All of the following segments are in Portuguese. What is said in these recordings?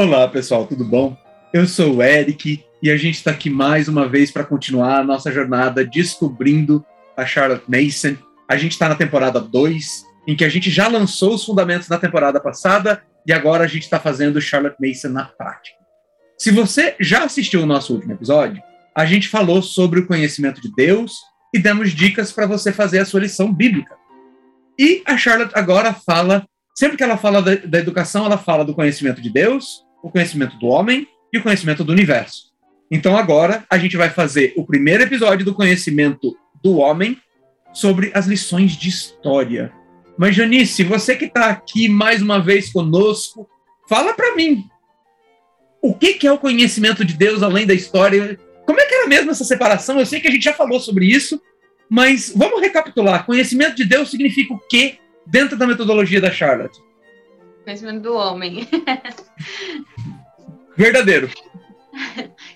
Olá, pessoal, tudo bom? Eu sou o Eric e a gente está aqui mais uma vez para continuar a nossa jornada descobrindo a Charlotte Mason. A gente está na temporada 2, em que a gente já lançou os fundamentos na temporada passada e agora a gente está fazendo Charlotte Mason na prática. Se você já assistiu o nosso último episódio, a gente falou sobre o conhecimento de Deus e demos dicas para você fazer a sua lição bíblica. E a Charlotte agora fala, sempre que ela fala da, da educação, ela fala do conhecimento de Deus, o conhecimento do homem e o conhecimento do universo. Então agora a gente vai fazer o primeiro episódio do conhecimento do homem sobre as lições de história. Mas Janice, você que está aqui mais uma vez conosco, fala para mim, o que, que é o conhecimento de Deus além da história? Como é que era mesmo essa separação? Eu sei que a gente já falou sobre isso, mas vamos recapitular. Conhecimento de Deus significa o quê dentro da metodologia da Charlotte? Conhecimento do homem. Verdadeiro.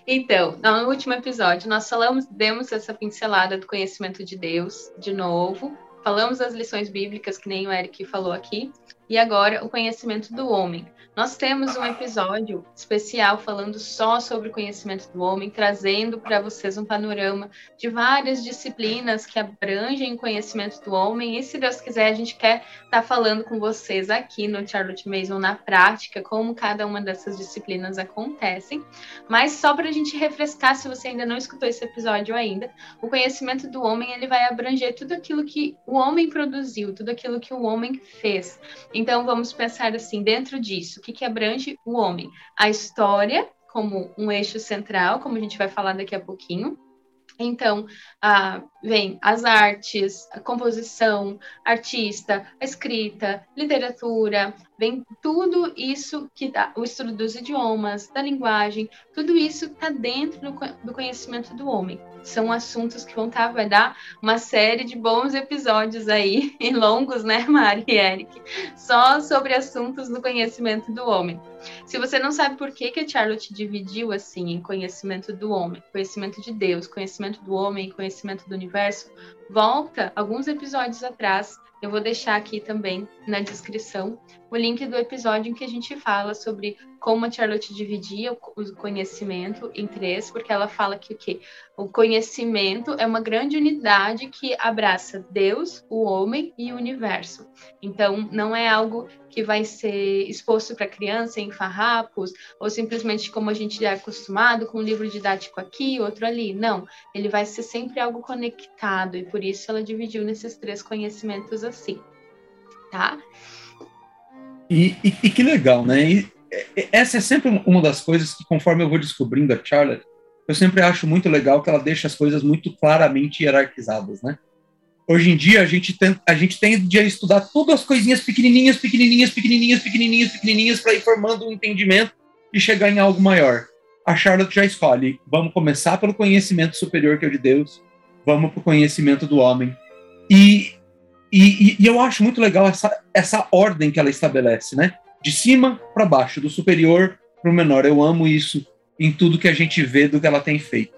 Então, no último episódio, nós falamos, demos essa pincelada do conhecimento de Deus, de novo, falamos das lições bíblicas, que nem o Eric falou aqui, e agora o conhecimento do homem. Nós temos um episódio especial falando só sobre o conhecimento do homem, trazendo para vocês um panorama de várias disciplinas que abrangem o conhecimento do homem. E se Deus quiser, a gente quer estar tá falando com vocês aqui no Charlotte Mason na prática, como cada uma dessas disciplinas acontecem. Mas só para a gente refrescar, se você ainda não escutou esse episódio ainda, o conhecimento do homem ele vai abranger tudo aquilo que o homem produziu, tudo aquilo que o homem fez. Então vamos pensar assim, dentro disso que, que abrange o homem? A história, como um eixo central, como a gente vai falar daqui a pouquinho. Então, ah, vem as artes, a composição, artista, a escrita, literatura, vem tudo isso que dá, o estudo dos idiomas, da linguagem, tudo isso está dentro do, do, conhecimento do homem. São assuntos que vão estar, tá, vai dar uma série de bons episódios aí, e longos, né, Mari e Eric, só sobre assuntos do conhecimento do homem. Se você não sabe por que, que a Charlotte dividiu assim em conhecimento do homem, conhecimento de Deus, conhecimento do homem e conhecimento do universo, volta alguns episódios atrás eu vou deixar aqui também na descrição o link do episódio em que a gente fala sobre como a Charlotte dividia o conhecimento em três, porque ela fala que o quê? O conhecimento é uma grande unidade que abraça Deus, o homem e o universo. Então, não é algo que vai ser exposto para criança em farrapos, ou simplesmente como a gente é acostumado, com um livro didático aqui, outro ali. Não, ele vai ser sempre algo conectado, e por isso ela dividiu nesses três conhecimentos assim. Tá? E, e, e que legal, né? E, essa é sempre uma das coisas que, conforme eu vou descobrindo a Charlotte, eu sempre acho muito legal que ela deixa as coisas muito claramente hierarquizadas, né? Hoje em dia, a gente, tem, a gente tende a estudar todas as coisinhas pequenininhas, pequenininhas, pequenininhas, pequenininhas, pequenininhas, para ir formando um entendimento e chegar em algo maior. A Charlotte já escolhe, vamos começar pelo conhecimento superior que é o de Deus, vamos para o conhecimento do homem. E e, e, eu acho muito legal essa, essa ordem que ela estabelece, né? De cima para baixo, do superior para o menor. Eu amo isso em tudo que a gente vê do que ela tem feito.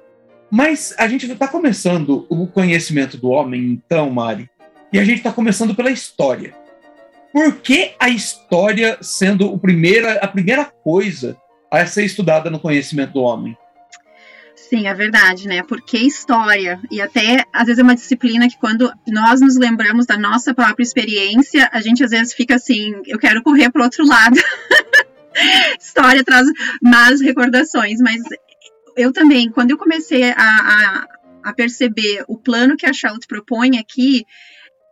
Mas a gente está começando o conhecimento do homem, então, Mari, e a gente está começando pela história. Por que a história sendo o primeira, a primeira coisa a ser estudada no conhecimento do homem? Sim, é verdade, né? Porque história, e até às vezes é uma disciplina que quando nós nos lembramos da nossa própria experiência, a gente às vezes fica assim, eu quero correr para outro lado. história traz más recordações, mas eu também, quando eu comecei a, a, a perceber o plano que a Charlotte propõe aqui,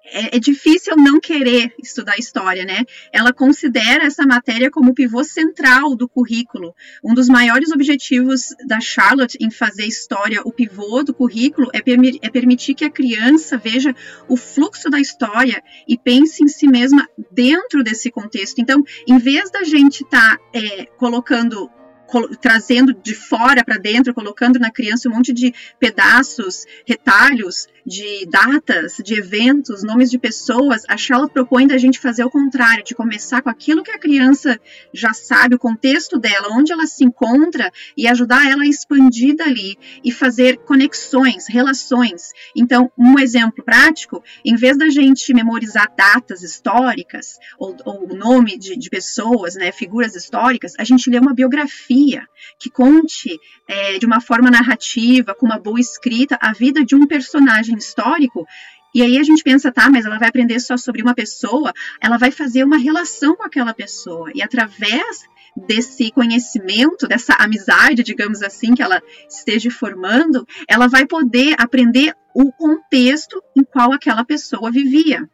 é, é, difícil não querer estudar história, né? Ela considera essa matéria como o pivô central do currículo. Um dos maiores objetivos da Charlotte em fazer história o pivô do currículo é, permi é permitir que a criança veja o fluxo da história e pense em si mesma dentro desse contexto. Então, em vez da gente estar tá, é, colocando trazendo de fora para dentro, colocando na criança um monte de pedaços, retalhos de datas, de eventos, nomes de pessoas, a Charlotte propõe da gente fazer o contrário, de começar com aquilo que a criança já sabe, o contexto dela, onde ela se encontra, e ajudar ela a expandir dali e fazer conexões, relações. Então, um exemplo prático, em vez da gente memorizar datas históricas ou, o nome de, de pessoas, né, figuras históricas, a gente lê uma biografia que conte é, de uma forma narrativa, com uma boa escrita, a vida de um personagem histórico. E aí a gente pensa, tá, mas ela vai aprender só sobre uma pessoa, ela vai fazer uma relação com aquela pessoa. E através desse conhecimento, dessa amizade, digamos assim, que ela esteja formando, ela vai poder aprender o contexto em qual aquela pessoa vivia.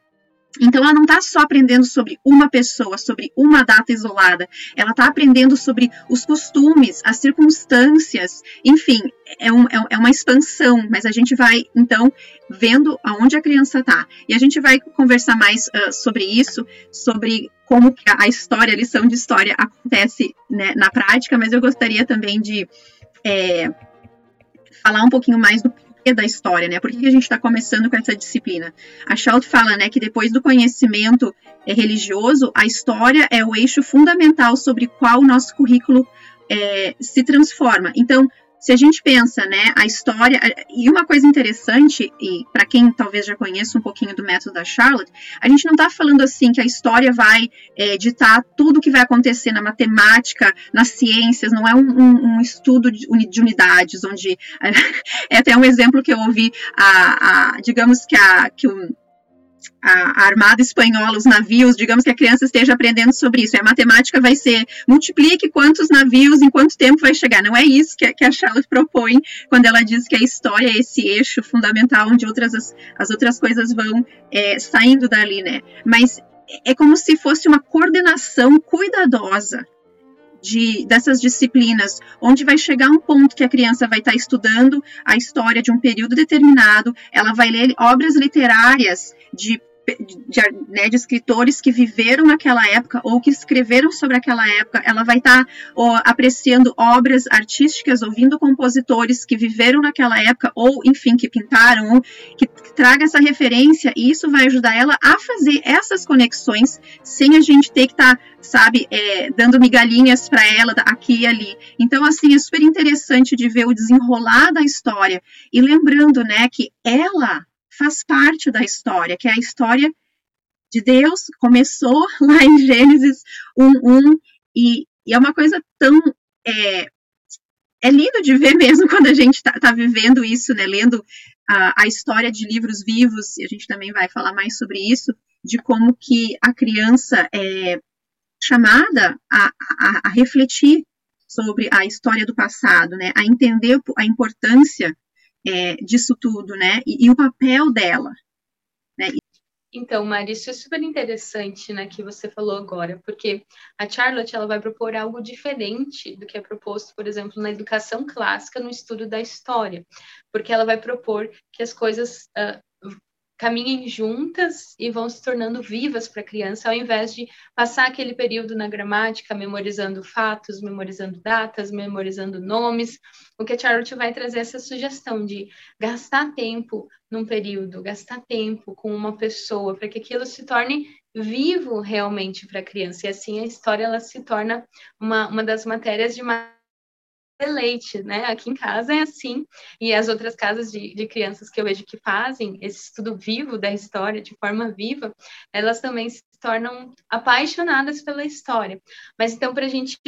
Então, ela não está só aprendendo sobre uma pessoa, sobre uma data isolada, ela está aprendendo sobre os costumes, as circunstâncias, enfim, é, um, é, é uma expansão, mas a gente vai, então, vendo aonde a criança está. E a gente vai conversar mais uh, sobre isso, sobre como a história, a lição de história acontece né, na prática, mas eu gostaria também de é, falar um pouquinho mais do da história, né? Por que a gente está começando com essa disciplina? A Schalt fala, né, que depois do conhecimento é, religioso, a história é o eixo fundamental sobre qual o nosso currículo é, se transforma. Então, se a gente pensa, né, a história e uma coisa interessante e para quem talvez já conheça um pouquinho do método da Charlotte, a gente não está falando assim que a história vai é, ditar tudo o que vai acontecer na matemática, nas ciências, não é um, um, um estudo de, de, unidades onde é até um exemplo que eu ouvi, a, a digamos que a que o a, armada espanhola, os navios, digamos que a criança esteja aprendendo sobre isso. E a matemática vai ser multiplique quantos navios em quanto tempo vai chegar. Não é isso que, que a Charlotte propõe quando ela diz que a história é esse eixo fundamental onde outras, as, as outras coisas vão é, saindo dali, né? Mas é como se fosse uma coordenação cuidadosa de, dessas disciplinas, onde vai chegar um ponto que a criança vai estar estudando a história de um período determinado, ela vai ler obras literárias de de, né, de, escritores que viveram naquela época ou que escreveram sobre aquela época, ela vai estar tá, apreciando obras artísticas, ouvindo compositores que viveram naquela época ou, enfim, que pintaram, que, que traga essa referência e isso vai ajudar ela a fazer essas conexões sem a gente ter que estar, tá, sabe, é, dando migalhinhas para ela aqui e ali. Então, assim, é super interessante de ver o desenrolar da história e lembrando, né, que ela faz parte da história, que é a história de Deus, começou lá em Gênesis 1.1, e, e é uma coisa tão. É, é lindo de ver mesmo quando a gente está tá vivendo isso, né? Lendo a, a história de livros vivos, e a gente também vai falar mais sobre isso, de como que a criança é chamada a, a, a refletir sobre a história do passado, né? A entender a importância é, disso tudo, né? E, e, o papel dela. Né? Então, Mari, isso é super interessante, né, que você falou agora, porque a Charlotte ela vai propor algo diferente do que é proposto, por exemplo, na educação clássica, no estudo da história, porque ela vai propor que as coisas uh, caminhem juntas e vão se tornando vivas para a criança, ao invés de passar aquele período na gramática memorizando fatos, memorizando datas, memorizando nomes. O que a Charlotte vai trazer é essa sugestão de gastar tempo num período, gastar tempo com uma pessoa, para que aquilo se torne vivo realmente para a criança. E assim a história ela se torna uma, uma das matérias de leite, né? Aqui em casa é assim, e as outras casas de, de crianças que eu vejo que fazem esse estudo vivo da história, de forma viva, elas também se tornam apaixonadas pela história. Mas então, para a gente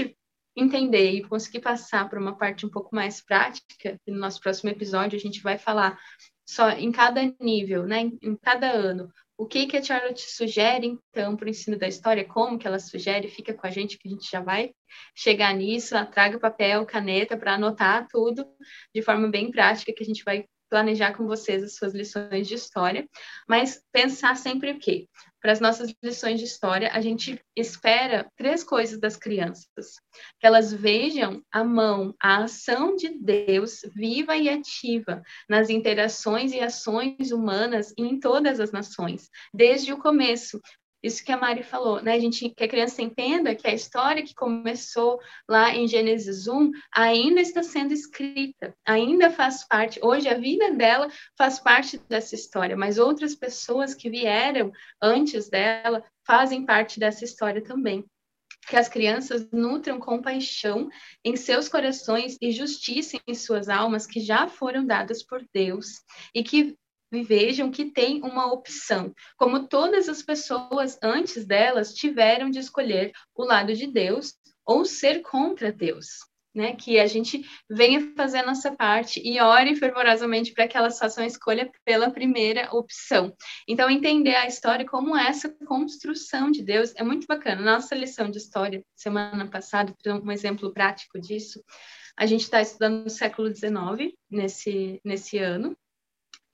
entender e conseguir passar para uma parte um pouco mais prática, no nosso próximo episódio a gente vai falar só em cada nível, né? Em cada ano, o que, que a Charlotte sugere, então, para o ensino da história? Como que ela sugere? Fica com a gente que a gente já vai chegar nisso. Traga papel, caneta para anotar tudo de forma bem prática, que a gente vai planejar com vocês as suas lições de história, mas pensar sempre o quê? Para as nossas lições de história, a gente espera três coisas das crianças: que elas vejam a mão, a ação de Deus viva e ativa nas interações e ações humanas em todas as nações, desde o começo, isso que a Mari falou, né? A gente que a criança entenda que a história que começou lá em Gênesis 1 ainda está sendo escrita, ainda faz parte. Hoje a vida dela faz parte dessa história, mas outras pessoas que vieram antes dela fazem parte dessa história também que as crianças nutram compaixão em seus corações e justiça em suas almas que já foram dadas por Deus e que vejam que tem uma opção, como todas as pessoas antes delas tiveram de escolher o lado de Deus ou ser contra Deus. Né, que a gente venha fazer a nossa parte e ore fervorosamente para que elas façam a escolha pela primeira opção. Então, entender a história como essa construção de Deus é muito bacana. Nossa lição de história, semana passada, um exemplo prático disso, a gente está estudando no século XIX, nesse, nesse ano,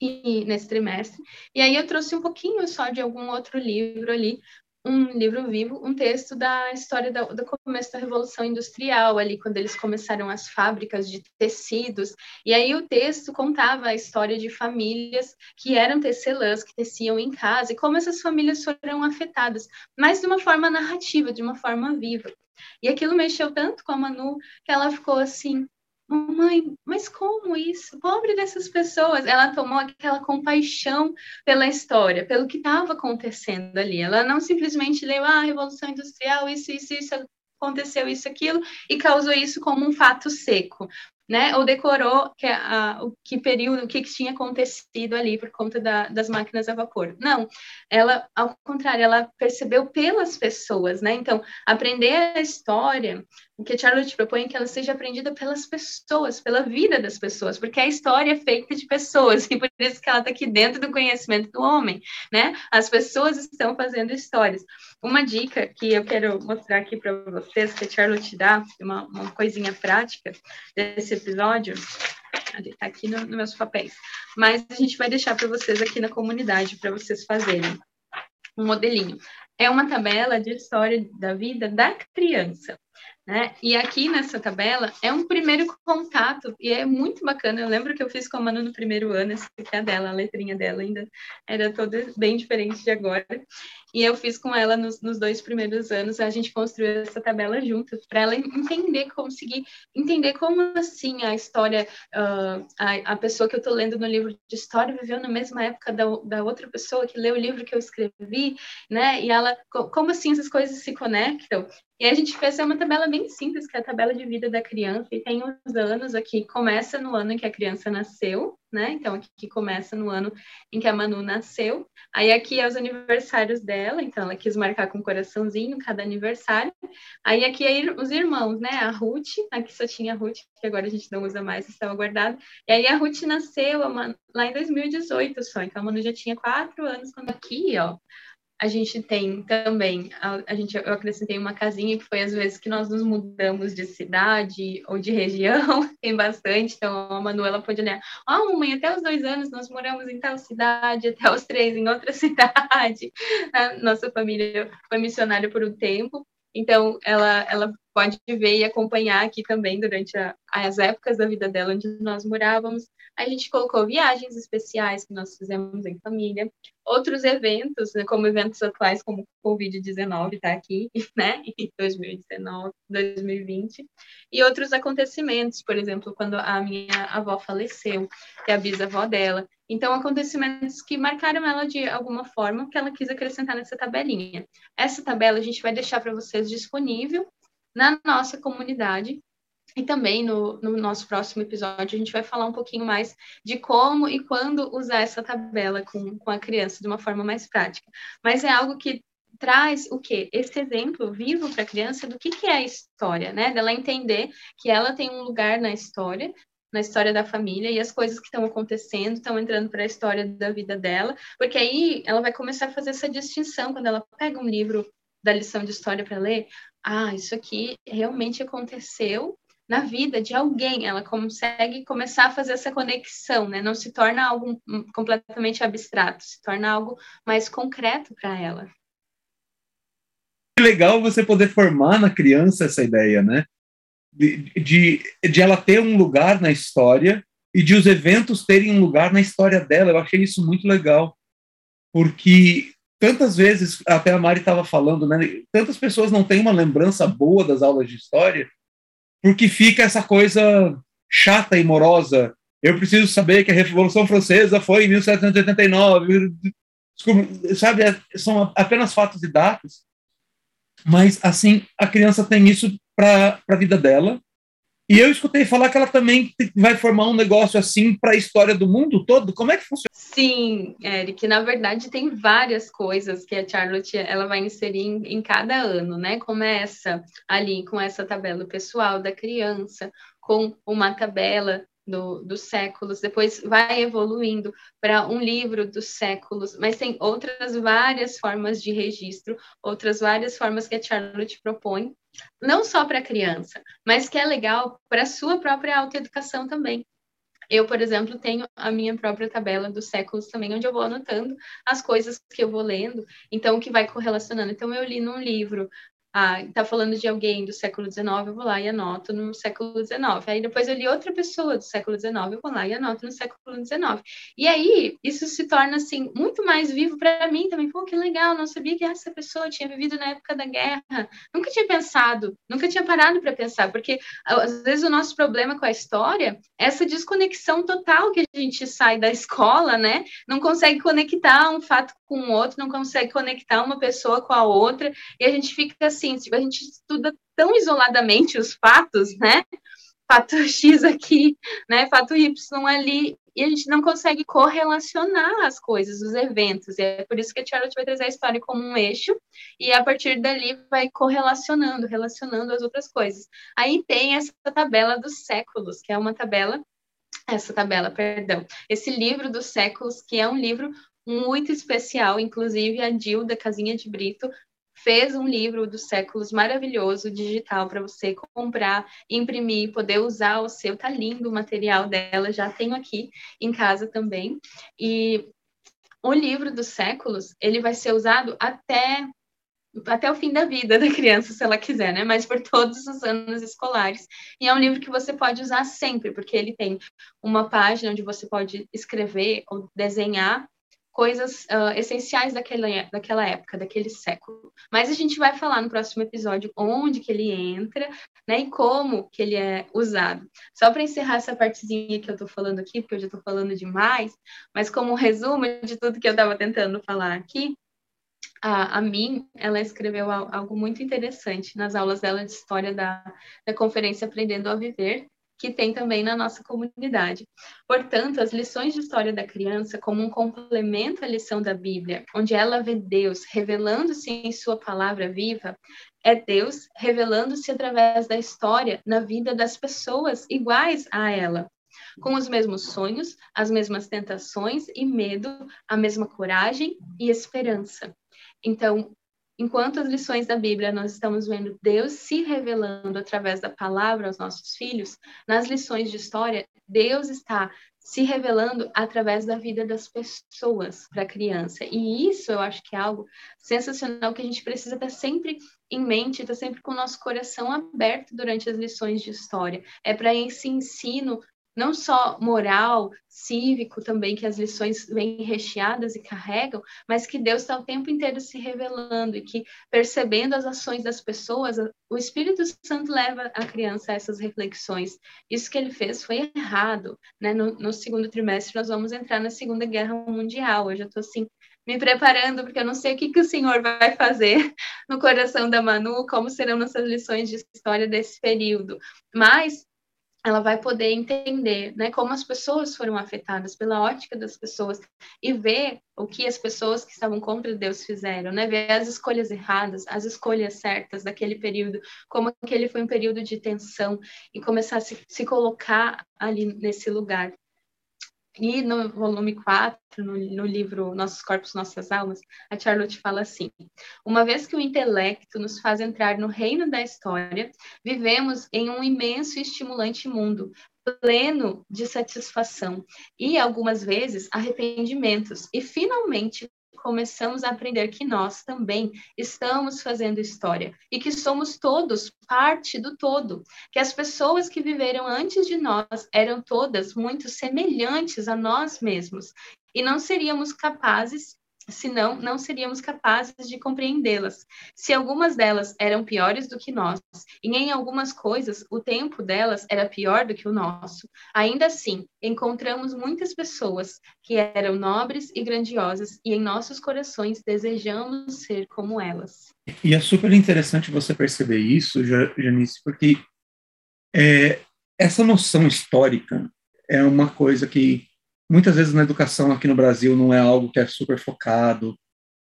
e nesse trimestre. E aí eu trouxe um pouquinho só de algum outro livro ali, um livro vivo, um texto da história do, do, começo da Revolução Industrial, ali, quando eles começaram as fábricas de tecidos. E aí o texto contava a história de famílias que eram tecelãs, que teciam em casa, e como essas famílias foram afetadas, mas de uma forma narrativa, de uma forma viva. E aquilo mexeu tanto com a Manu que ela ficou assim: Mãe, mas como isso? Pobre dessas pessoas. Ela tomou aquela compaixão pela história, pelo que estava acontecendo ali. Ela não simplesmente leu ah, a Revolução Industrial, isso, isso, isso, aconteceu isso, aquilo, e causou isso como um fato seco né? Ou decorou que, a, o que período, o que, que tinha acontecido ali por conta da, das máquinas a vapor. Não, ela, ao contrário, ela percebeu pelas pessoas, né? Então, aprender a história, o que Charlotte propõe é que ela seja aprendida pelas pessoas, pela vida das pessoas, porque a história é feita de pessoas, e por isso que ela está aqui dentro do conhecimento do homem, né? As pessoas estão fazendo histórias. Uma dica que eu quero mostrar aqui para vocês, que a Charlotte dá, uma, uma coisinha prática desse episódio, está aqui nos no meus papéis, mas a gente vai deixar para vocês aqui na comunidade, para vocês fazerem um modelinho. É uma tabela de história da vida da criança. Né? E aqui nessa tabela é um primeiro contato, e é muito bacana. Eu lembro que eu fiz com a Manu no primeiro ano, essa aqui é a dela, a letrinha dela ainda era toda bem diferente de agora. E eu fiz com ela nos, nos dois primeiros anos, a gente construiu essa tabela juntas, para ela entender, conseguir entender como assim a história, uh, a, a pessoa que eu estou lendo no livro de história viveu na mesma época da, da outra pessoa que leu o livro que eu escrevi, né? E ela, como assim essas coisas se conectam? E a gente fez uma tabela bem simples, que é a tabela de vida da criança, e tem os anos aqui, começa no ano em que a criança nasceu, né? Então, aqui começa no ano em que a Manu nasceu. Aí aqui é os aniversários dela, então ela quis marcar com um coraçãozinho cada aniversário. Aí aqui é os irmãos, né? A Ruth, aqui só tinha a Ruth, que agora a gente não usa mais, estava guardado. E aí a Ruth nasceu lá em 2018 só, então a Manu já tinha quatro anos quando aqui, ó a gente tem também, a, a, gente, eu acrescentei uma casinha que foi às vezes que nós nos mudamos de cidade ou de região, tem bastante, então a Manuela pode olhar, ah, oh, mãe, até os dois anos nós moramos em tal cidade, até os três em outra cidade, a nossa família foi missionária por um tempo, então ela, ela pode ver e acompanhar aqui também durante a, as épocas da vida dela onde nós morávamos. A gente colocou viagens especiais que nós fizemos em família, outros eventos, né, como eventos atuais como o Covid-19 está aqui, né, em 2019, 2020, e outros acontecimentos, por exemplo, quando a minha avó faleceu, que é a bisavó dela. Então, acontecimentos que marcaram ela de alguma forma, que ela quis acrescentar nessa tabelinha. Essa tabela a gente vai deixar para vocês disponível na nossa comunidade. E também no, no, nosso próximo episódio a gente vai falar um pouquinho mais de como e quando usar essa tabela com, com a criança de uma forma mais prática. Mas é algo que traz o quê? Esse exemplo vivo para a criança do que, que é a história, né? Dela entender que ela tem um lugar na história, na história da família e as coisas que estão acontecendo estão entrando para a história da vida dela, porque aí ela vai começar a fazer essa distinção quando ela pega um livro da lição de história para ler, ah, isso aqui realmente aconteceu na vida de alguém, ela consegue começar a fazer essa conexão, né? Não se torna algo completamente abstrato, se torna algo mais concreto para ela. Que legal você poder formar na criança essa ideia, né? De, de, de ela ter um lugar na história e de os eventos terem um lugar na história dela. Eu achei isso muito legal, porque tantas vezes, até a Mari estava falando, né? Tantas pessoas não têm uma lembrança boa das aulas de história, porque fica essa coisa chata e morosa. Eu preciso saber que a Revolução Francesa foi em 1789. Sabe, é, são apenas fatos e datas. Mas, assim, a criança tem isso para a vida dela, e eu escutei falar que ela também vai formar um negócio assim para a história do mundo todo. Como é que funciona? Sim, Eric. Na verdade, tem várias coisas que a Charlotte ela vai inserir em, em cada ano, né? Começa ali com essa tabela pessoal da criança, com uma tabela do, dos séculos, depois vai evoluindo para um livro dos séculos, mas tem outras várias formas de registro, outras várias formas que a Charlotte propõe, não só para a criança, mas que é legal para a sua própria autoeducação também. Eu, por exemplo, tenho a minha própria tabela dos séculos também, onde eu vou anotando as coisas que eu vou lendo, então que vai correlacionando. Então, eu li num livro ah, tá falando de alguém do século XIX, eu vou lá e anoto no século XIX. Aí depois eu li outra pessoa do século XIX, eu vou lá e anoto no século XIX. E aí isso se torna assim muito mais vivo para mim também. Pô, que legal, não sabia que essa pessoa tinha vivido na época da guerra. Nunca tinha pensado, nunca tinha parado para pensar, porque às vezes o nosso problema com a história é essa desconexão total que a gente sai da escola, né? Não consegue conectar um fato com o outro, não consegue conectar uma pessoa com a outra, e a gente fica assim, a gente estuda tão isoladamente os fatos, né? Fato X aqui, né? Fato Y ali, e a gente não consegue correlacionar as coisas, os eventos. E é por isso que a Charlotte vai trazer a história como um eixo, e a partir dali vai correlacionando, relacionando as outras coisas. Aí tem essa tabela dos séculos, que é uma tabela essa tabela, perdão, esse livro dos séculos, que é um livro muito especial, inclusive a Dilda Casinha de Brito fez um livro dos séculos maravilhoso, digital, para você comprar, imprimir, poder usar o seu. Tá lindo o material dela, já tenho aqui em casa também. E o livro dos séculos, ele vai ser usado até até o fim da vida da criança, se ela quiser, né? Mas por todos os anos escolares. E é um livro que você pode usar sempre, porque ele tem uma página onde você pode escrever ou desenhar coisas uh, essenciais daquela, daquela época, daquele século. Mas a gente vai falar no próximo episódio onde que ele entra, né, e como que ele é usado. Só para encerrar essa partezinha que eu estou falando aqui, porque eu já estou falando demais, mas como um resumo de tudo que eu estava tentando falar aqui, a, a mim, ela escreveu algo muito interessante nas aulas dela de história da, da conferência Aprendendo a Viver, que tem também na nossa comunidade. Portanto, as lições de história da criança, como um complemento à lição da Bíblia, onde ela vê Deus revelando-se em sua palavra viva, é Deus revelando-se através da história na vida das pessoas iguais a ela, com os mesmos sonhos, as mesmas tentações e medo, a mesma coragem e esperança. Então, enquanto as lições da Bíblia nós estamos vendo Deus se revelando através da palavra aos nossos filhos, nas lições de história, Deus está se revelando através da vida das pessoas para a criança. E isso eu acho que é algo sensacional que a gente precisa estar sempre em mente, estar sempre com o nosso coração aberto durante as lições de história. É para esse ensino não só moral, cívico também, que as lições vêm recheadas e carregam, mas que Deus está o tempo inteiro se revelando e que, percebendo as ações das pessoas, o Espírito Santo leva a criança a essas reflexões. Isso que ele fez foi errado. Né? No, no segundo trimestre, nós vamos entrar na Segunda Guerra Mundial. Eu já estou assim me preparando, porque eu não sei o que, que o Senhor vai fazer no coração da Manu, como serão nossas lições de história desse período. Mas ela vai poder entender né, como as pessoas foram afetadas pela ótica das pessoas e ver o que as pessoas que estavam contra Deus fizeram, né, ver as escolhas erradas, as escolhas certas daquele período, como aquele foi um período de tensão e começar a se, se colocar ali nesse lugar. E no volume 4, no, no, livro Nossos Corpos, Nossas Almas, a Charlotte fala assim: Uma vez que o intelecto nos faz entrar no reino da história, vivemos em um imenso e estimulante mundo, pleno de satisfação e, algumas vezes, arrependimentos, e finalmente começamos a aprender que nós também estamos fazendo história e que somos todos parte do todo, que as pessoas que viveram antes de nós eram todas muito semelhantes a nós mesmos e não seríamos capazes senão não seríamos capazes de compreendê-las. Se algumas delas eram piores do que nós, e em algumas coisas o tempo delas era pior do que o nosso, ainda assim encontramos muitas pessoas que eram nobres e grandiosas, e em nossos corações desejamos ser como elas. E é super interessante você perceber isso, Janice, porque é, essa noção histórica é uma coisa que muitas vezes na educação aqui no Brasil não é algo que é super focado,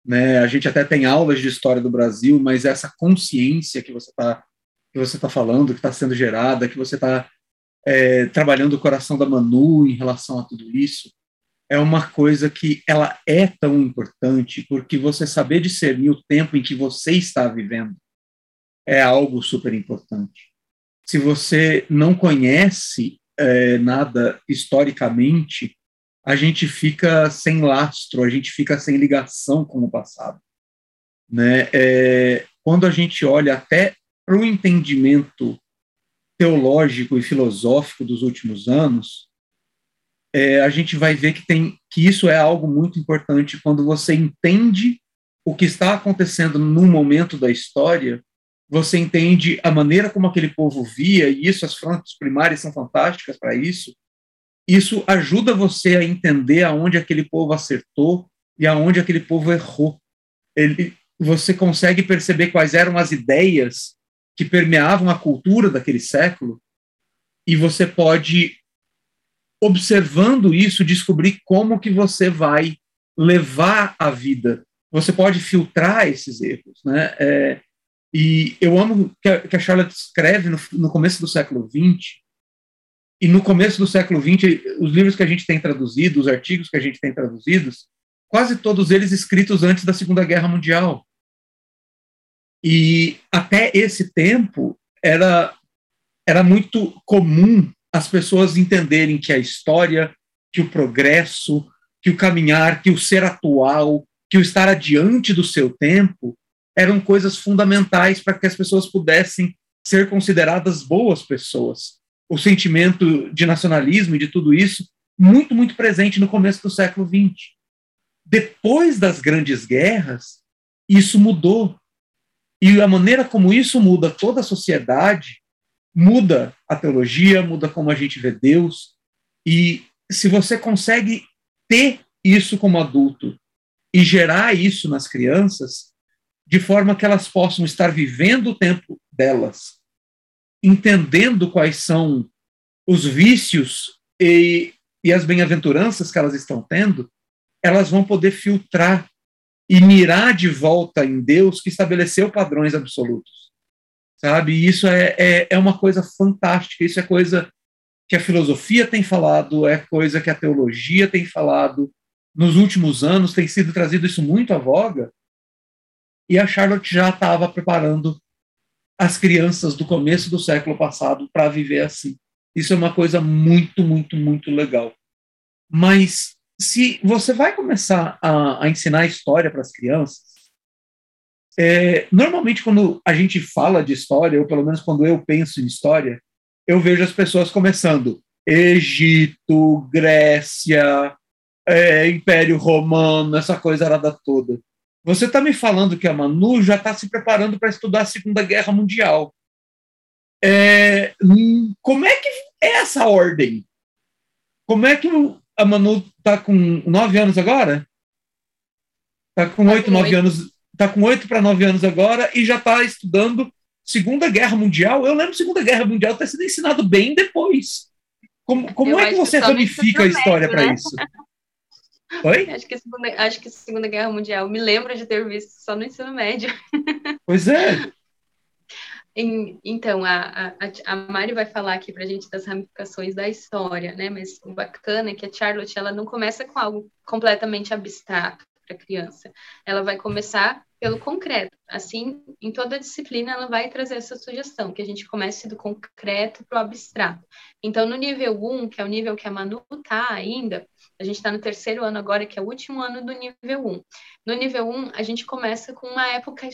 né? A gente até tem aulas de história do Brasil, mas essa consciência que você está que você está falando, que está sendo gerada, que você está é, trabalhando o coração da Manu em relação a tudo isso, é uma coisa que ela é tão importante porque você saber discernir o tempo em que você está vivendo é algo super importante. Se você não conhece é, nada historicamente, a gente fica sem lastro, a gente fica sem ligação com o passado. Né? É, quando a gente olha até para o entendimento teológico e filosófico dos últimos anos, é, a gente vai ver que, tem, que isso é algo muito importante quando você entende o que está acontecendo num momento da história, você entende a maneira como aquele povo via, e isso, as fontes primárias são fantásticas para isso, isso ajuda você a entender aonde aquele povo acertou e aonde aquele povo errou. Ele, você consegue perceber quais eram as ideias que permeavam a cultura daquele século e você pode observando isso descobrir como que você vai levar a vida. Você pode filtrar esses erros, né? É, e eu amo que a, que a Charlotte escreve no, no começo do século XX e no começo do século XX, os livros que a gente tem traduzido, os artigos que a gente tem traduzidos, quase todos eles escritos antes da Segunda Guerra Mundial. E até esse tempo era era muito comum as pessoas entenderem que a história, que o progresso, que o caminhar, que o ser atual, que o estar adiante do seu tempo eram coisas fundamentais para que as pessoas pudessem ser consideradas boas pessoas o sentimento de nacionalismo e de tudo isso muito, muito presente no começo do século XX. Depois das grandes guerras, isso mudou. E a maneira como isso muda toda a sociedade, muda a teologia, muda como a gente vê Deus. E se você consegue ter isso como adulto e gerar isso nas crianças, de forma que elas possam estar vivendo o tempo delas entendendo quais são os vícios e, e as bem-aventuranças que elas estão tendo, elas vão poder filtrar e mirar de volta em Deus que estabeleceu padrões absolutos. Sabe? E isso é, é, é uma coisa fantástica, isso é coisa que a filosofia tem falado, é coisa que a teologia tem falado. Nos últimos anos tem sido trazido isso muito à voga, e a Charlotte já estava preparando as crianças do começo do século passado para viver assim. Isso é uma coisa muito, muito, muito legal. Mas se você vai começar a, a ensinar história para as crianças, é, normalmente quando a gente fala de história, ou pelo menos quando eu penso em história, eu vejo as pessoas começando Egito, Grécia, é, Império Romano, essa coisa arada toda. Você está me falando que a Manu já está se preparando para estudar a Segunda Guerra Mundial. É, como é que é essa ordem? Como é que a Manu está com nove anos agora? Está com oito, nove anos. Está com oito para nove anos agora e já está estudando Segunda Guerra Mundial. Eu lembro Segunda Guerra Mundial ter sido ensinado bem depois. Como, como é que você ramifica a história para né? isso? Oi? Acho que, segunda, acho que Segunda Guerra Mundial me lembro de ter visto só no ensino médio. Pois é. Então, a, a, a Mari vai falar aqui para a gente das ramificações da história, né? Mas o bacana é que a Charlotte ela não começa com algo completamente abstrato para a criança. Ela vai começar pelo concreto. Assim, em toda disciplina, ela vai trazer essa sugestão, que a gente comece do concreto para o abstrato. Então, no nível 1, que é o nível que a Manu está ainda, a gente está no terceiro ano agora, que é o último ano do nível 1. No nível 1, a gente começa com uma época,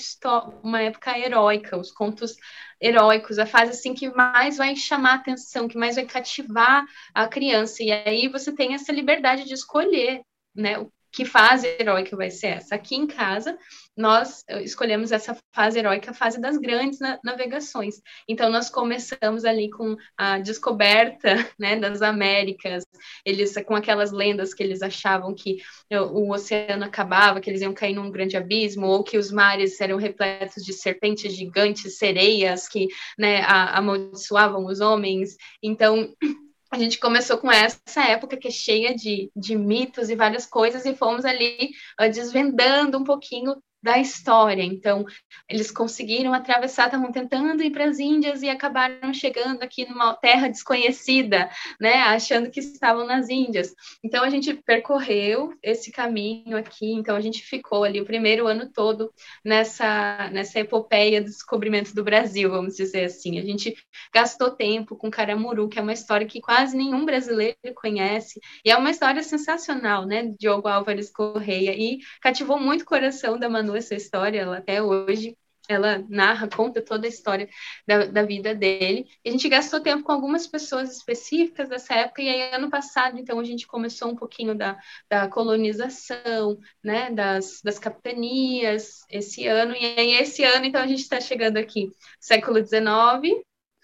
uma época heróica, os contos heróicos, a fase assim que mais vai chamar a atenção, que mais vai cativar a criança. E aí você tem essa liberdade de escolher né, que fase heróica vai ser essa? Aqui em casa, nós escolhemos essa fase heróica, a fase das grandes navegações. Então, nós começamos ali com a descoberta né, das Américas, eles com aquelas lendas que eles achavam que o oceano acabava, que eles iam cair num grande abismo, ou que os mares eram repletos de serpentes gigantes, sereias que né, amaldiçoavam os homens. Então, a gente começou com essa época que é cheia de, de mitos e várias coisas, e fomos ali uh, desvendando um pouquinho da história. Então, eles conseguiram atravessar, estavam tentando ir para as Índias e acabaram chegando aqui numa terra desconhecida, né, achando que estavam nas Índias. Então, a gente percorreu esse caminho aqui, então a gente ficou ali o primeiro ano todo nessa nessa epopeia do descobrimento do Brasil, vamos dizer assim. A gente gastou tempo com Caramuru, que é uma história que quase nenhum brasileiro conhece, e é uma história sensacional, né, Diogo Álvares Correia, e cativou muito o coração da Manu essa história, ela até hoje ela narra, conta toda a história da, da, vida dele. A gente gastou tempo com algumas pessoas específicas dessa época, e aí ano passado, então, a gente começou um pouquinho da, da colonização, né, das, das capitanias, esse ano, e aí esse ano, então, a gente está chegando aqui, século XIX,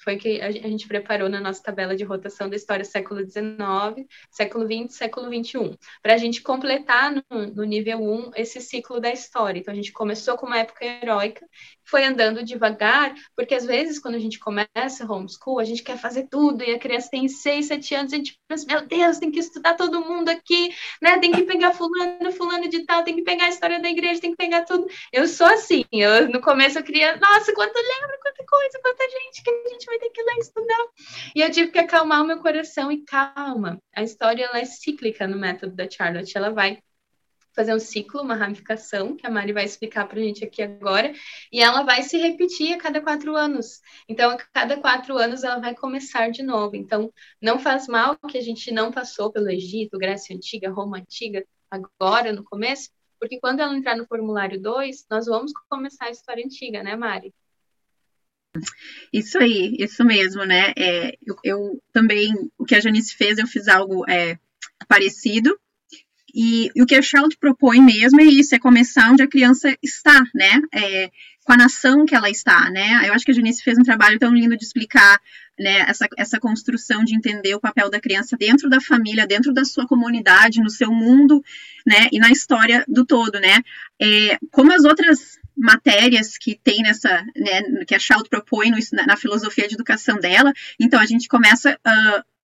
foi que a gente preparou na nossa tabela de rotação da história século XIX, século XX, século XXI, para a gente completar no, no nível 1 esse ciclo da história. Então, a gente começou com uma época heróica, foi andando devagar, porque às vezes, quando a gente começa homeschool, a gente quer fazer tudo, e a criança tem 6, 7 anos, a gente pensa, meu Deus, tem que estudar todo mundo aqui, né? Tem que pegar fulano, fulano de tal, tem que pegar a história da igreja, tem que pegar tudo. Eu sou assim, eu, no começo eu queria, nossa, quanto livro, quanta coisa, quanta gente que a gente vai ter que ir lá estudar. E eu tive que acalmar o meu coração e calma. A história ela é cíclica no método da Charlotte, ela vai fazer um ciclo, uma ramificação, que a Mari vai explicar para a gente aqui agora, e ela vai se repetir a cada quatro anos. Então, a cada quatro anos ela vai começar de novo. Então, não faz mal que a gente não passou pelo Egito, Grécia Antiga, Roma Antiga, agora, no começo, porque quando ela entrar no formulário 2, nós vamos começar a história antiga, né, Mari? Isso aí, isso mesmo, né? É, eu, eu, também, o que a Janice fez, eu fiz algo é, parecido. E, e, o que a Charlotte propõe mesmo é isso, é começar onde a criança está, né? É, com a nação que ela está, né? Eu acho que a Janice fez um trabalho tão lindo de explicar né, essa, essa construção de entender o papel da criança dentro da família, dentro da sua comunidade, no seu mundo, né, e na história do todo, né? É, como as outras matérias que tem nessa, né, que a Charlotte propõe no, na, na, filosofia de educação dela. Então, a gente começa. Uh,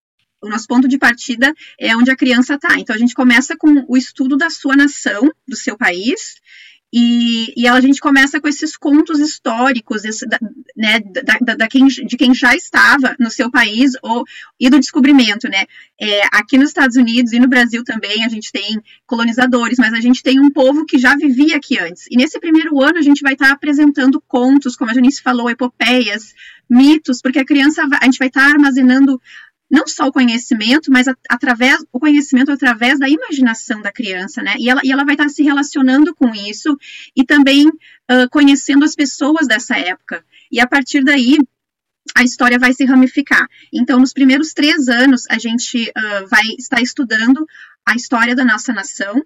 o nosso ponto de partida é onde a criança está. Então, a gente começa com o estudo da sua nação, do seu país, e, e a gente começa com esses contos históricos, esse, da, né, da, da, da, quem, de quem já estava no seu país ou, e do descobrimento, né? É, aqui nos Estados Unidos e no Brasil também a gente tem colonizadores, mas a gente tem um povo que já vivia aqui antes. E nesse primeiro ano a gente vai estar tá apresentando contos, como a Janice falou, epopeias, mitos, porque a criança, a gente vai estar tá armazenando não só o conhecimento, mas a, através o conhecimento através da imaginação da criança, né? E ela, e ela vai estar se relacionando com isso e também uh, conhecendo as pessoas dessa época. E a partir daí a história vai se ramificar. Então, nos primeiros três anos, a gente uh, vai estar estudando a história da nossa nação,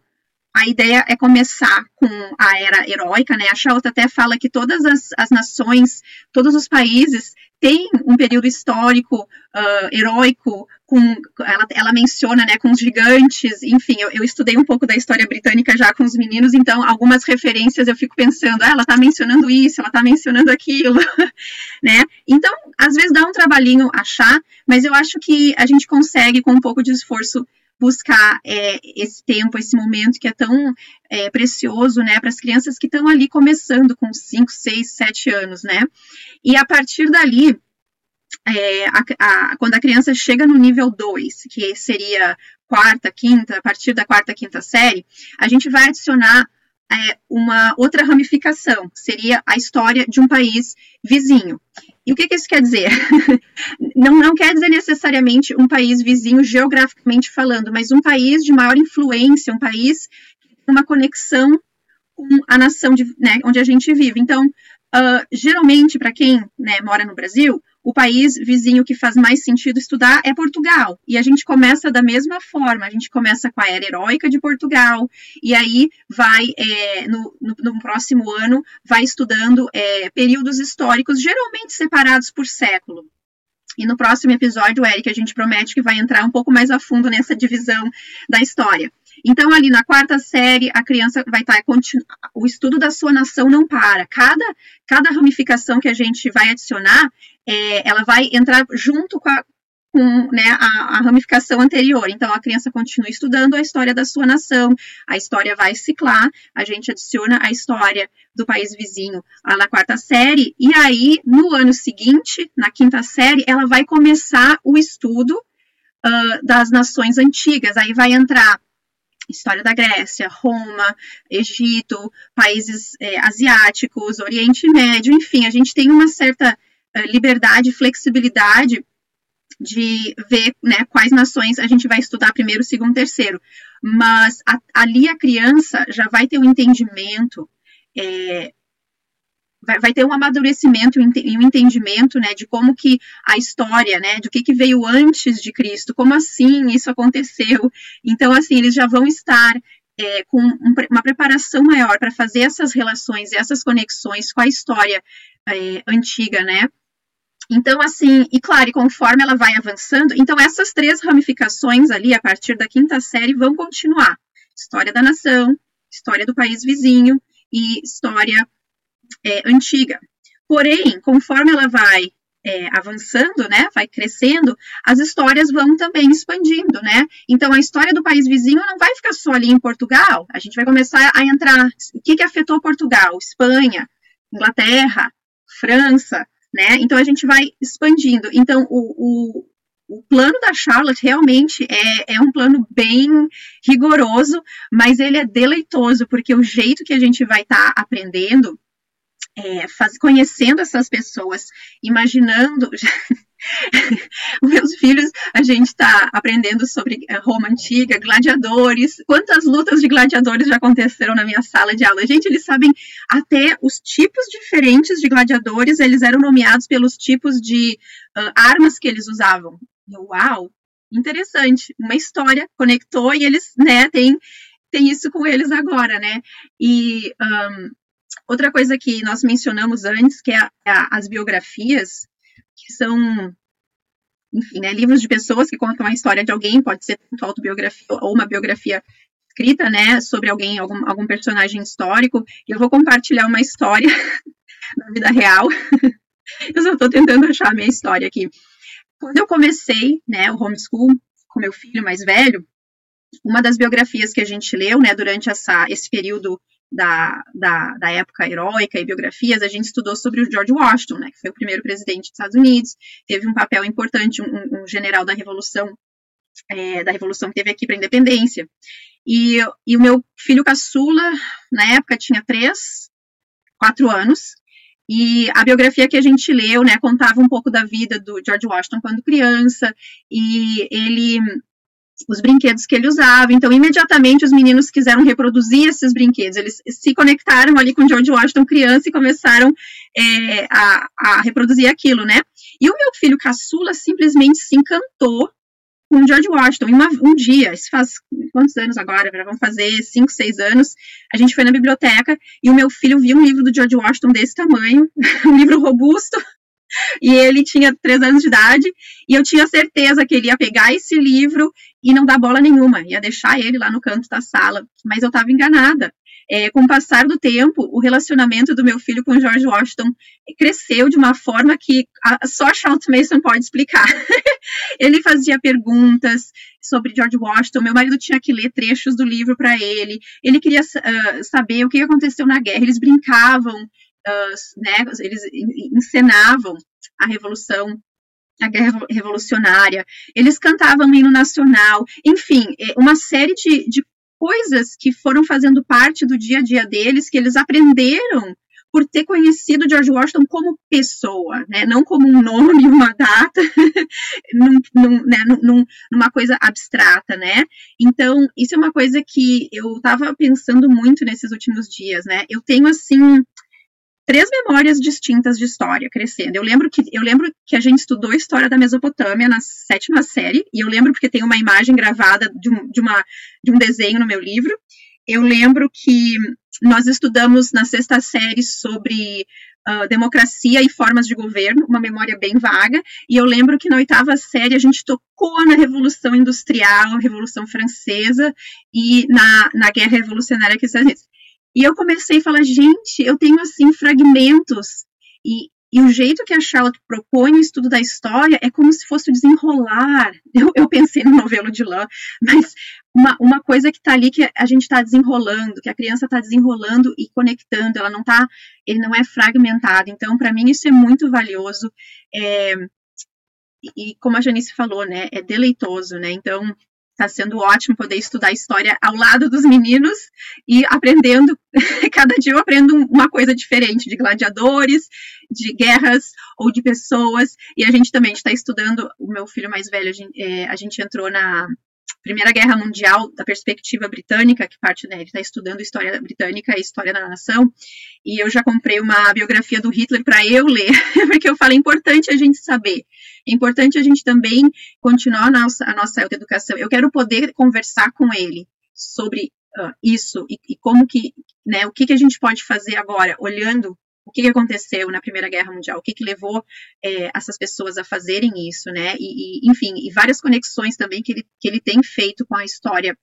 a ideia é começar com a era heróica, né? A Charlotte até fala que todas as, as nações, todos os países têm um período histórico uh, heróico, com, ela, ela, menciona, né, com os gigantes, enfim, eu, eu, estudei um pouco da história britânica já com os meninos, então algumas referências eu fico pensando, ah, ela está mencionando isso, ela está mencionando aquilo, né? Então, às vezes dá um trabalhinho achar, mas eu acho que a gente consegue, com um pouco de esforço, buscar é, esse tempo, esse momento que é tão é, precioso, né, para as crianças que estão ali começando com 5, 6, 7 anos, né? E a partir dali, é, a, a, quando a criança chega no nível 2, que seria quarta, quinta, a partir da quarta, quinta série, a gente vai adicionar é, uma outra ramificação, seria a história de um país vizinho. E o que, que isso quer dizer? não, não quer dizer necessariamente um país vizinho geograficamente falando, mas um país de maior influência, um país que tem uma conexão com a nação de, né, onde a gente vive. Então, uh, geralmente, para quem né, mora no Brasil, o país vizinho que faz mais sentido estudar é Portugal. E a gente começa da mesma forma, a gente começa com a era heróica de Portugal, e aí vai, é, no, no, no, próximo ano, vai estudando é, períodos históricos, geralmente separados por século. E no próximo episódio, Eric, a gente promete que vai entrar um pouco mais a fundo nessa divisão da história. Então, ali na quarta série, a criança vai estar. O estudo da sua nação não para. Cada, cada ramificação que a gente vai adicionar, é, ela vai entrar junto com, a, com né, a, a, ramificação anterior. Então, a criança continua estudando a história da sua nação, a história vai ciclar, a gente adiciona a história do país vizinho lá na quarta série, e aí, no ano seguinte, na quinta série, ela vai começar o estudo uh, das nações antigas. Aí vai entrar história da Grécia, Roma, Egito, países é, asiáticos, Oriente Médio, enfim, a gente tem uma certa liberdade, flexibilidade de ver né, quais nações a gente vai estudar primeiro, segundo, terceiro. Mas a, ali a criança já vai ter um entendimento é, vai, vai ter um amadurecimento e um entendimento, né, de como que a história, né, do que, que veio antes de Cristo, como assim isso aconteceu. Então, assim, eles já vão estar é, com um, uma preparação maior para fazer essas relações, essas conexões com a história é, antiga, né? Então, assim, e claro, e conforme ela vai avançando, então essas três ramificações ali, a partir da quinta série, vão continuar. História da nação, história do país vizinho e história é, antiga. Porém, conforme ela vai é, avançando, né, vai crescendo, as histórias vão também expandindo, né? Então, a história do país vizinho não vai ficar só ali em Portugal. A gente vai começar a entrar. O que, que afetou Portugal? Espanha, Inglaterra, França, né? Então, a gente vai expandindo. Então, o, o o plano da Charlotte realmente é, é um plano bem rigoroso, mas ele é deleitoso, porque o jeito que a gente vai estar tá aprendendo é, faz, conhecendo essas pessoas, imaginando. meus filhos, a gente está aprendendo sobre é, Roma antiga, gladiadores. Quantas lutas de gladiadores já aconteceram na minha sala de aula? Gente, eles sabem até os tipos diferentes de gladiadores, eles eram nomeados pelos tipos de uh, armas que eles usavam. Uau! Interessante. Uma história conectou e eles, né, tem, tem isso com eles agora, né? E um, Outra coisa que nós mencionamos antes, que é as biografias, que são, enfim, né, livros de pessoas que contam a história de alguém, pode ser tanto autobiografia ou uma biografia escrita, né, sobre alguém, algum, algum personagem histórico. E eu vou compartilhar uma história da vida real. eu só estou tentando achar a minha história aqui. Quando eu comecei, né, o homeschool com meu filho mais velho, uma das biografias que a gente leu, né, durante essa, esse período da, da, da, época heróica e biografias, a gente estudou sobre o George Washington, né, que foi o primeiro presidente dos Estados Unidos, teve um papel importante, um, um general da Revolução, é, da Revolução que teve aqui para a independência. E, e o meu filho caçula, na época, tinha três, quatro anos, e a biografia que a gente leu, né, contava um pouco da vida do George Washington quando criança, e ele os brinquedos que ele usava. Então, imediatamente os meninos quiseram reproduzir esses brinquedos. Eles se conectaram ali com George Washington criança e começaram é, a, a, reproduzir aquilo, né? E o meu filho caçula simplesmente se encantou com George Washington. Uma, um dia, isso faz quantos anos agora? Vamos fazer cinco, seis anos. A gente foi na biblioteca e o meu filho viu um livro do George Washington desse tamanho, um livro robusto, e ele tinha três anos de idade, e eu tinha certeza que ele ia pegar esse livro e não dar bola nenhuma, ia deixar ele lá no canto da sala, mas eu estava enganada. É, com o passar do tempo, o relacionamento do meu filho com George Washington cresceu de uma forma que a, só Charles Mason pode explicar. ele fazia perguntas sobre George Washington, meu marido tinha que ler trechos do livro para ele, ele queria uh, saber o que aconteceu na guerra, eles brincavam, uh, né, eles encenavam a revolução a guerra revolucionária, eles cantavam hino nacional, enfim, é, uma série de, de coisas que foram fazendo parte do dia a dia deles, que eles aprenderam por ter conhecido George Washington como pessoa, né, não como um nome, uma data, num, num, né, num, numa coisa abstrata, né. Então, isso é uma coisa que eu estava pensando muito nesses últimos dias, né. Eu tenho assim três memórias distintas de história crescendo. Eu lembro que eu lembro que a gente estudou história da Mesopotâmia na sétima série, e eu lembro porque tem uma imagem gravada de um, de uma, de um desenho no meu livro. Eu lembro que nós estudamos na sexta série sobre uh, democracia e formas de governo, uma memória bem vaga, e eu lembro que na oitava série a gente tocou na Revolução Industrial, Revolução Francesa e na, na Guerra Revolucionária que E eu comecei a falar, gente, eu tenho assim fragmentos e, e o jeito que a Charlotte propõe o estudo da história é como se fosse desenrolar. Eu, eu pensei no novelo de lã, mas uma, uma coisa que está ali que a gente está desenrolando, que a criança está desenrolando e conectando, ela não tá, ele não é fragmentado. Então, para mim, isso é muito valioso. É, e como a Janice falou, né, é deleitoso, né? Então, Está sendo ótimo poder estudar história ao lado dos meninos e aprendendo. Cada dia eu aprendo uma coisa diferente de gladiadores, de guerras ou de pessoas. E a gente também está estudando. O meu filho mais velho, a gente, é, a gente entrou na Primeira Guerra Mundial da perspectiva britânica, que parte, né, está estudando história britânica e história da nação, e eu já comprei uma biografia do Hitler para eu ler, porque eu falo, é importante a gente saber, é importante a gente também continuar a nossa, a nossa educação. Eu quero poder conversar com ele sobre uh, isso e, e, como que, né, o que, que a gente pode fazer agora, olhando o que, aconteceu na Primeira Guerra Mundial, o que, que levou é, essas pessoas a fazerem isso, né? E, e, enfim, e várias conexões também que ele, que ele tem feito com a história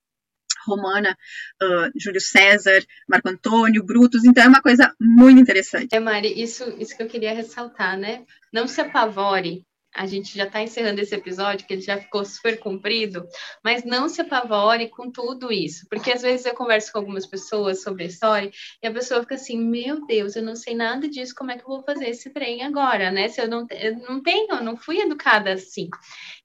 romana, uh, Júlio César, Marco Antônio, Brutus, então é uma coisa muito interessante. É, Mari, isso, isso que eu queria ressaltar, né? Não se apavore a gente já está encerrando esse episódio, que ele já ficou super comprido, mas não se apavore com tudo isso, porque às vezes eu converso com algumas pessoas sobre a história e a pessoa fica assim: meu Deus, eu não sei nada disso, como é que eu vou fazer esse trem agora, né? Se eu não, eu não tenho, eu não fui educada assim.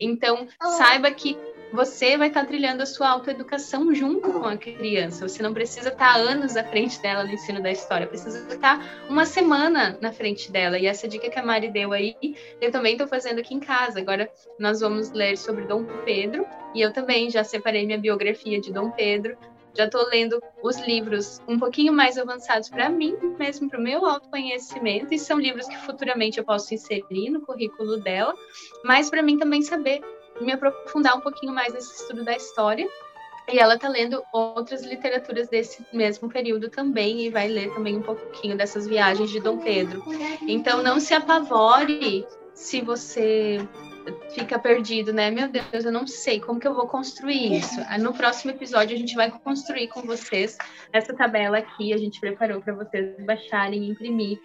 Então, saiba que você vai estar tá trilhando a sua autoeducação junto com a criança. Você não precisa estar tá anos à frente dela no ensino da história, precisa estar tá uma semana na frente dela. E essa dica que a Mari deu aí, eu também estou fazendo aqui em casa. Agora nós vamos ler sobre Dom Pedro, e eu também já separei minha biografia de Dom Pedro. Já estou lendo os livros um pouquinho mais avançados para mim, mesmo para o meu autoconhecimento, e são livros que futuramente eu posso inserir no currículo dela, mas para mim também saber me aprofundar um pouquinho mais nesse estudo da história. E ela está lendo outras literaturas desse mesmo período também, e vai ler também um pouquinho dessas viagens de Dom Pedro. Então, não se apavore se você fica perdido, né? Meu Deus, eu não sei como que eu vou construir isso. No próximo episódio a gente vai construir com vocês essa tabela aqui, a gente preparou para vocês baixarem e imprimir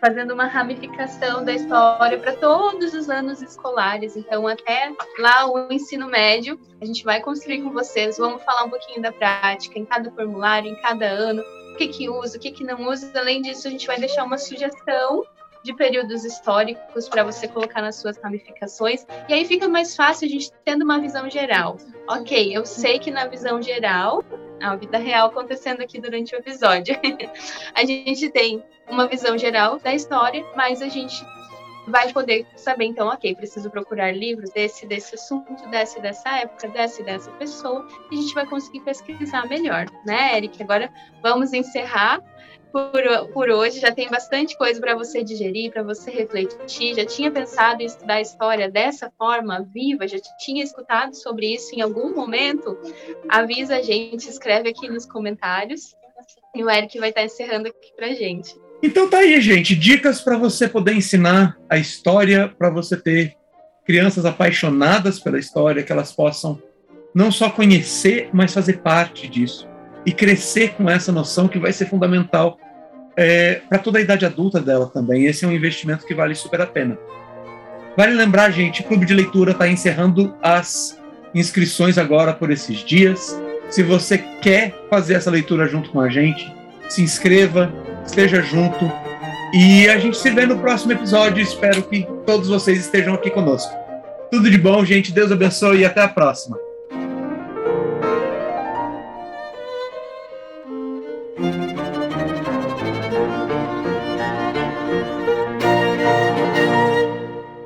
fazendo uma ramificação da história para todos os anos escolares. Então, até lá o ensino médio, a gente vai construir com vocês. Vamos falar um pouquinho da prática em cada formulário, em cada ano, o que, que usa, o que, que não usa. Além disso, a gente vai deixar uma sugestão de períodos históricos para você colocar nas suas ramificações. E aí fica mais fácil a gente tendo uma visão geral. Ok, eu sei que na visão geral, a vida real acontecendo aqui durante o episódio, a gente tem uma visão geral da história, mas a gente vai poder saber, então, ok, preciso procurar livros desse, desse assunto, desse, dessa época, desse, dessa pessoa, e a gente vai conseguir pesquisar melhor, né, Eric? Agora vamos encerrar por, por hoje. Já tem bastante coisa para você digerir, para você refletir. Já tinha pensado em estudar a história dessa forma, viva? Já tinha escutado sobre isso em algum momento? Avisa a gente, escreve aqui nos comentários. E o Eric vai estar encerrando aqui para gente. Então tá aí, gente. Dicas para você poder ensinar a história, para você ter crianças apaixonadas pela história, que elas possam não só conhecer, mas fazer parte disso e crescer com essa noção que vai ser fundamental é, para toda a idade adulta dela também. Esse é um investimento que vale super a pena. Vale lembrar, gente, o Clube de Leitura está encerrando as inscrições agora por esses dias. Se você quer fazer essa leitura junto com a gente, se inscreva, esteja junto. E a gente se vê no próximo episódio. Espero que todos vocês estejam aqui conosco. Tudo de bom, gente. Deus abençoe e até a próxima.